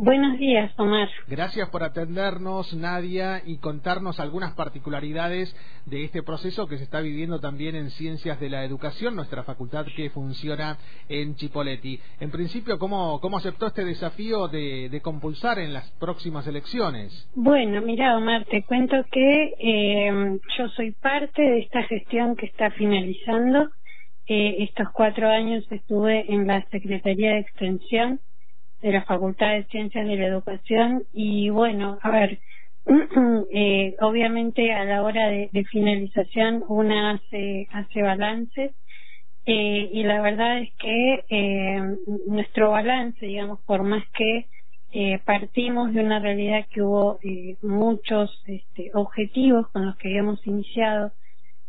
Buenos días, Omar. Gracias por atendernos, Nadia, y contarnos algunas particularidades de este proceso que se está viviendo también en Ciencias de la Educación, nuestra facultad que funciona en Chipoleti. En principio, ¿cómo, cómo aceptó este desafío de, compulsar en las próximas elecciones? Bueno, mira, Omar, te cuento que eh, yo soy parte de esta gestión que está finalizando. Eh, estos cuatro años estuve en la Secretaría de Extensión de la Facultad de Ciencias de la Educación y bueno, a ver, eh, obviamente a la hora de, finalización una hace, hace balances eh, y la verdad es que eh, nuestro balance, digamos, por más que eh, partimos de una realidad que hubo muchos este, objetivos con los que habíamos iniciado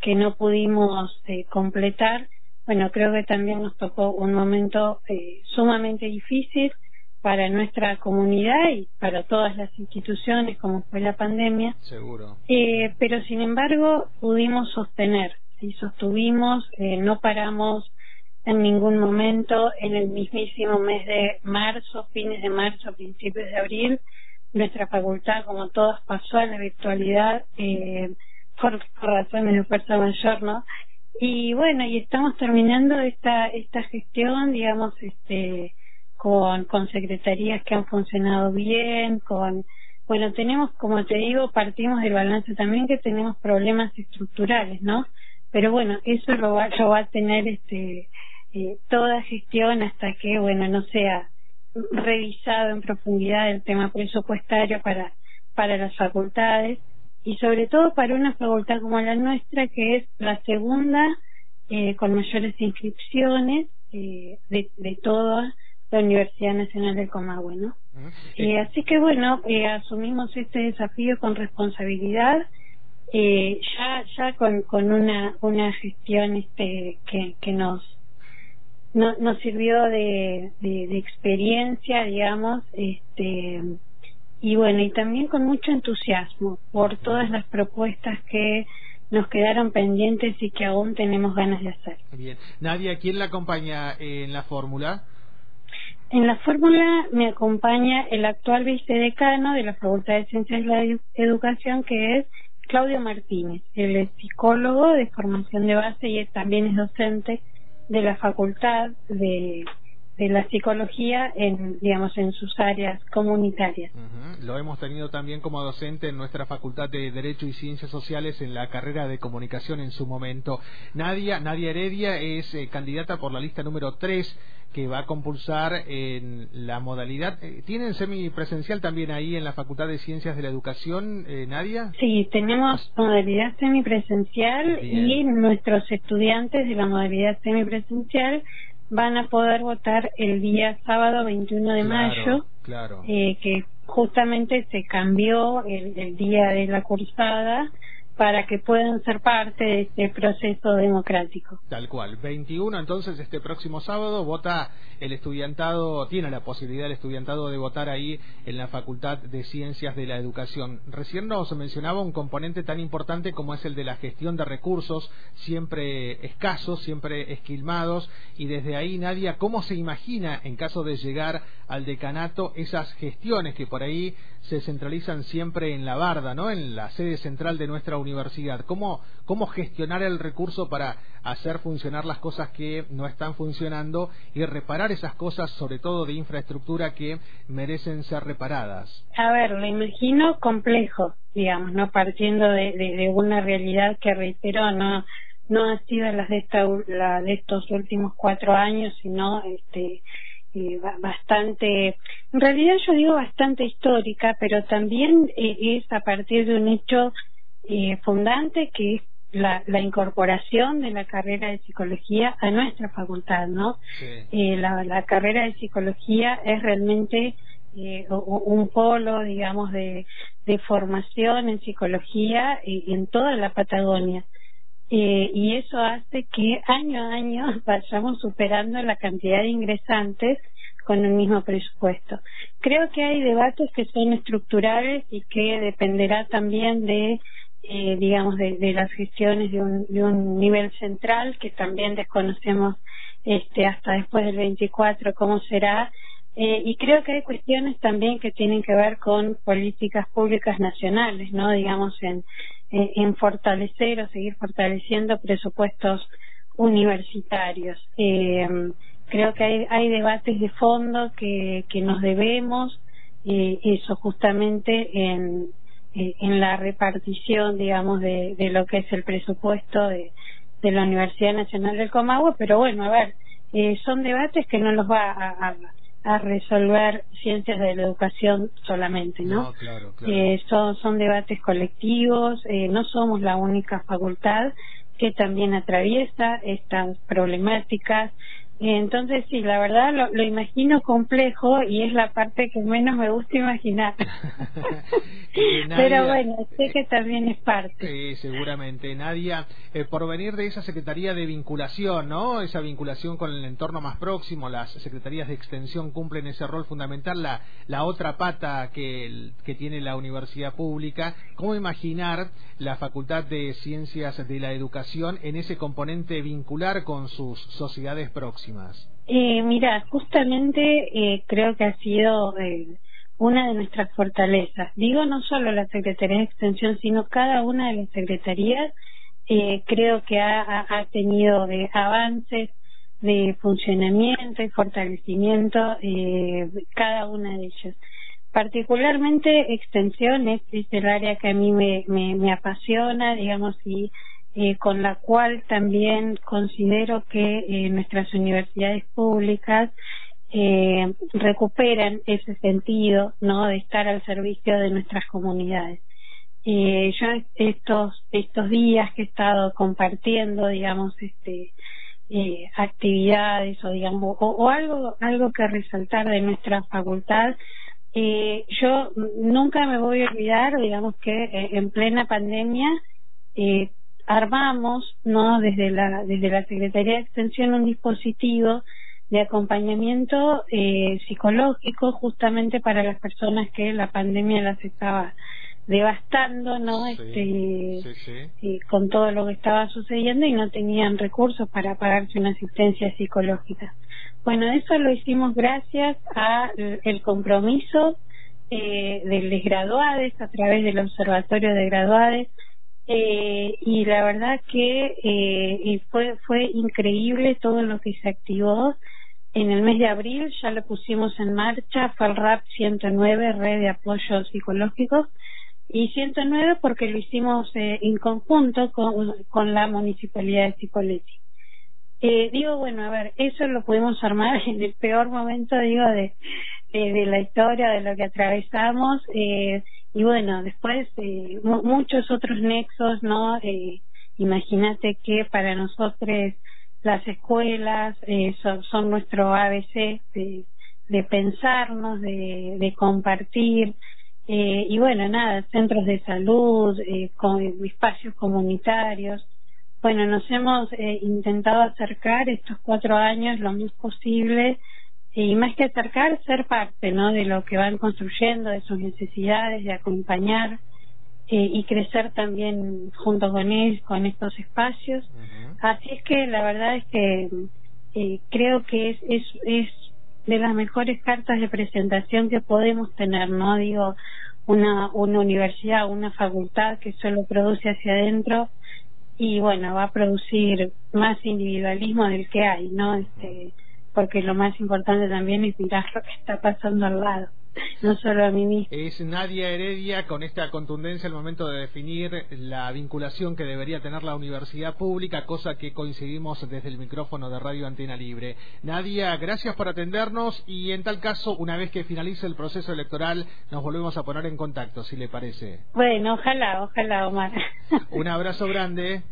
que no pudimos eh, completar, bueno, creo que también nos tocó un momento sumamente difícil para nuestra comunidad y para todas las instituciones como fue la pandemia. Seguro. Eh, pero sin embargo pudimos sostener, y sostuvimos, eh, no paramos en ningún momento en el mismísimo mes de marzo, fines de marzo, principios de abril, nuestra facultad, como todas, pasó a la virtualidad eh, por, por razones de fuerza mayor, ¿no? Y bueno, y estamos terminando esta esta gestión, digamos, este con, con secretarías que han funcionado bien, con, bueno, tenemos, como te digo, partimos del balance también que tenemos problemas estructurales, ¿no? Pero bueno, eso lo va, lo va a tener este, eh, toda gestión hasta que, bueno, no sea revisado en profundidad el tema presupuestario para, para las facultades y sobre todo para una facultad como la nuestra que es la segunda eh, con mayores inscripciones eh, de, de todas la Universidad Nacional del Comahue, ¿no? Eh, así que bueno, eh, asumimos este desafío con responsabilidad, eh, ya ya con, con una una gestión este que, que nos no, nos sirvió de, de, de experiencia, digamos, este y bueno, y también con mucho entusiasmo por todas las propuestas que nos quedaron pendientes y que aún tenemos ganas de hacer. Bien. Nadia, ¿quién la acompaña en la fórmula? En la fórmula me acompaña el actual vicedecano de la Facultad de Ciencias de la Educación, que es Claudio Martínez. Él es psicólogo de formación de base y también es docente de la Facultad de de la psicología en digamos en sus áreas comunitarias. Lo hemos tenido también como docente en nuestra Facultad de Derecho y Ciencias Sociales en la carrera de comunicación en su momento. Nadia, Nadia Heredia es eh, candidata por la lista número 3 que va a compulsar en la modalidad. Eh, ¿Tienen semipresencial también ahí en la Facultad de Ciencias de la Educación, eh, Nadia? Sí, tenemos modalidad semipresencial y nuestros estudiantes de la modalidad semipresencial van a poder votar el día sábado 21 de mayo, claro. Eh, que justamente se cambió el, el, día de la cursada para que puedan ser parte de este proceso democrático. Tal cual. 21, entonces, este próximo sábado vota el estudiantado, tiene la posibilidad el estudiantado de votar ahí en la Facultad de Ciencias de la Educación. Recién nos mencionaba un componente tan importante como es el de la gestión de recursos, siempre escasos, siempre esquilmados, y desde ahí, Nadia, ¿cómo se imagina, en caso de llegar al decanato, esas gestiones que por ahí se centralizan siempre en la barda, ¿no? En la sede central de nuestra universidad. ¿Cómo, cómo gestionar el recurso para hacer funcionar las cosas que no están funcionando y reparar esas cosas, sobre todo de infraestructura, que merecen ser reparadas? A ver, lo imagino complejo, digamos, no partiendo de, una realidad que reitero, no no ha sido la de, esta, la de estos últimos cuatro años, sino este eh, bastante, en realidad yo digo bastante histórica, pero también eh, es a partir de un hecho eh, fundante que es la, la, incorporación de la carrera de psicología a nuestra facultad, ¿no? Sí. la, la carrera de psicología es realmente un polo, digamos, de, de formación en psicología en toda la Patagonia. Eh, y eso hace que año a año vayamos superando la cantidad de ingresantes con el mismo presupuesto. Creo que hay debates que son estructurales y que dependerá también de, eh, digamos, de, de, las gestiones de un, de un nivel central que también desconocemos este, hasta después del 24 cómo será, Eh, y creo que hay cuestiones también que tienen que ver con políticas públicas nacionales, ¿no? Digamos, en, en fortalecer o seguir fortaleciendo presupuestos universitarios. Eh, creo que hay, hay debates de fondo que, que nos debemos, eh, eso justamente en, eh, en la repartición, digamos, de, de lo que es el presupuesto de, de la Universidad Nacional del Comahue, pero bueno, a ver, eh, son debates que no los va a, a, resolver ciencias de la educación solamente, ¿no? claro, claro. Eh, son, son debates colectivos, eh, no somos la única facultad que también atraviesa estas problemáticas entonces, sí, la verdad lo, lo, imagino complejo y es la parte que menos me gusta imaginar. Pero bueno, sé que también es parte. Sí, seguramente. Nadia, eh, por venir de esa Secretaría de Vinculación, ¿no? Esa vinculación con el entorno más próximo, las Secretarías de Extensión cumplen ese rol fundamental, la, la otra pata que, que tiene la universidad pública. ¿Cómo imaginar la Facultad de Ciencias de la Educación en ese componente vincular con sus sociedades próximas? Eh, mira, justamente eh, creo que ha sido una de nuestras fortalezas. Digo, no solo la Secretaría de Extensión, sino cada una de las secretarías eh, creo que ha, tenido avances de funcionamiento y fortalecimiento eh, cada una de ellas. Particularmente extensión es, es, el área que a mí me, me, me apasiona, digamos, y eh, con la cual también considero que eh, nuestras universidades públicas eh, recuperan ese sentido no de estar al servicio de nuestras comunidades. Eh, yo estos estos días que he estado compartiendo digamos este eh, actividades o digamos o, o, algo algo que resaltar de nuestra facultad eh, yo nunca me voy a olvidar digamos que en plena pandemia eh, armamos no desde la desde la Secretaría de Extensión un dispositivo de acompañamiento eh, psicológico justamente para las personas que la pandemia las estaba devastando no este con todo lo que estaba sucediendo y no tenían recursos para pagarse una asistencia psicológica. Bueno eso lo hicimos gracias a el compromiso eh, de graduades a través del observatorio de graduades eh, y la verdad que eh, fue fue increíble todo lo que se activó. En el mes de abril ya lo pusimos en marcha fue el RAP 109 red de apoyo psicológico. Y 109 porque lo hicimos eh, en conjunto con, con la municipalidad de Cipolletti eh, digo bueno a ver eso lo pudimos armar en el peor momento digo de de, de la historia de lo que atravesamos. Eh, y bueno después eh, muchos otros nexos no eh, imagínate que para nosotros las escuelas eh, son, son, nuestro ABC de, de pensarnos de, de compartir eh, y bueno nada centros de salud eh, con espacios comunitarios. Bueno nos hemos eh, intentado acercar estos cuatro años lo más posible y más que acercar, ser parte ¿no? de lo que van construyendo, de sus necesidades, de acompañar eh, y crecer también junto con ellos, con estos espacios. Uh -huh. Así es que la verdad es que eh, creo que es, es, es de las mejores cartas de presentación que podemos tener, ¿no? Digo, una, una universidad, una facultad que solo produce hacia adentro y bueno, va a producir más individualismo del que hay, ¿no? Este, porque lo más importante también es mirar lo que está pasando al lado no solo a mí mismo. Es Nadia Heredia con esta contundencia al momento de definir la vinculación que debería tener la universidad pública, cosa que coincidimos desde el micrófono de Radio Antena Libre. Nadia, gracias por atendernos y en tal caso, una vez que finalice el proceso electoral, nos volvemos a poner en contacto, si le parece. Bueno, ojalá, ojalá, Omar. Un abrazo grande.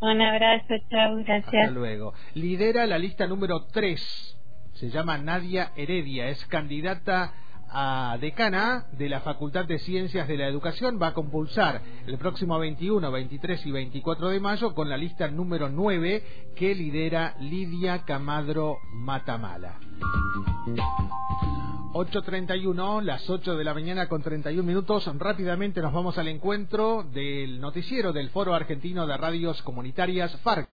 Un abrazo, chao, gracias. Hasta luego. Lidera la lista número 3 se llama Nadia Heredia, es candidata a decana de la Facultad de Ciencias de la Educación, va a compulsar el próximo 21, 23 y 24 de mayo con la lista número 9 que lidera Lidia Camadro Matamala. 8.31, las 8 de la mañana con 31 minutos. Rápidamente nos vamos al encuentro del noticiero del Foro Argentino de Radios Comunitarias, FARC.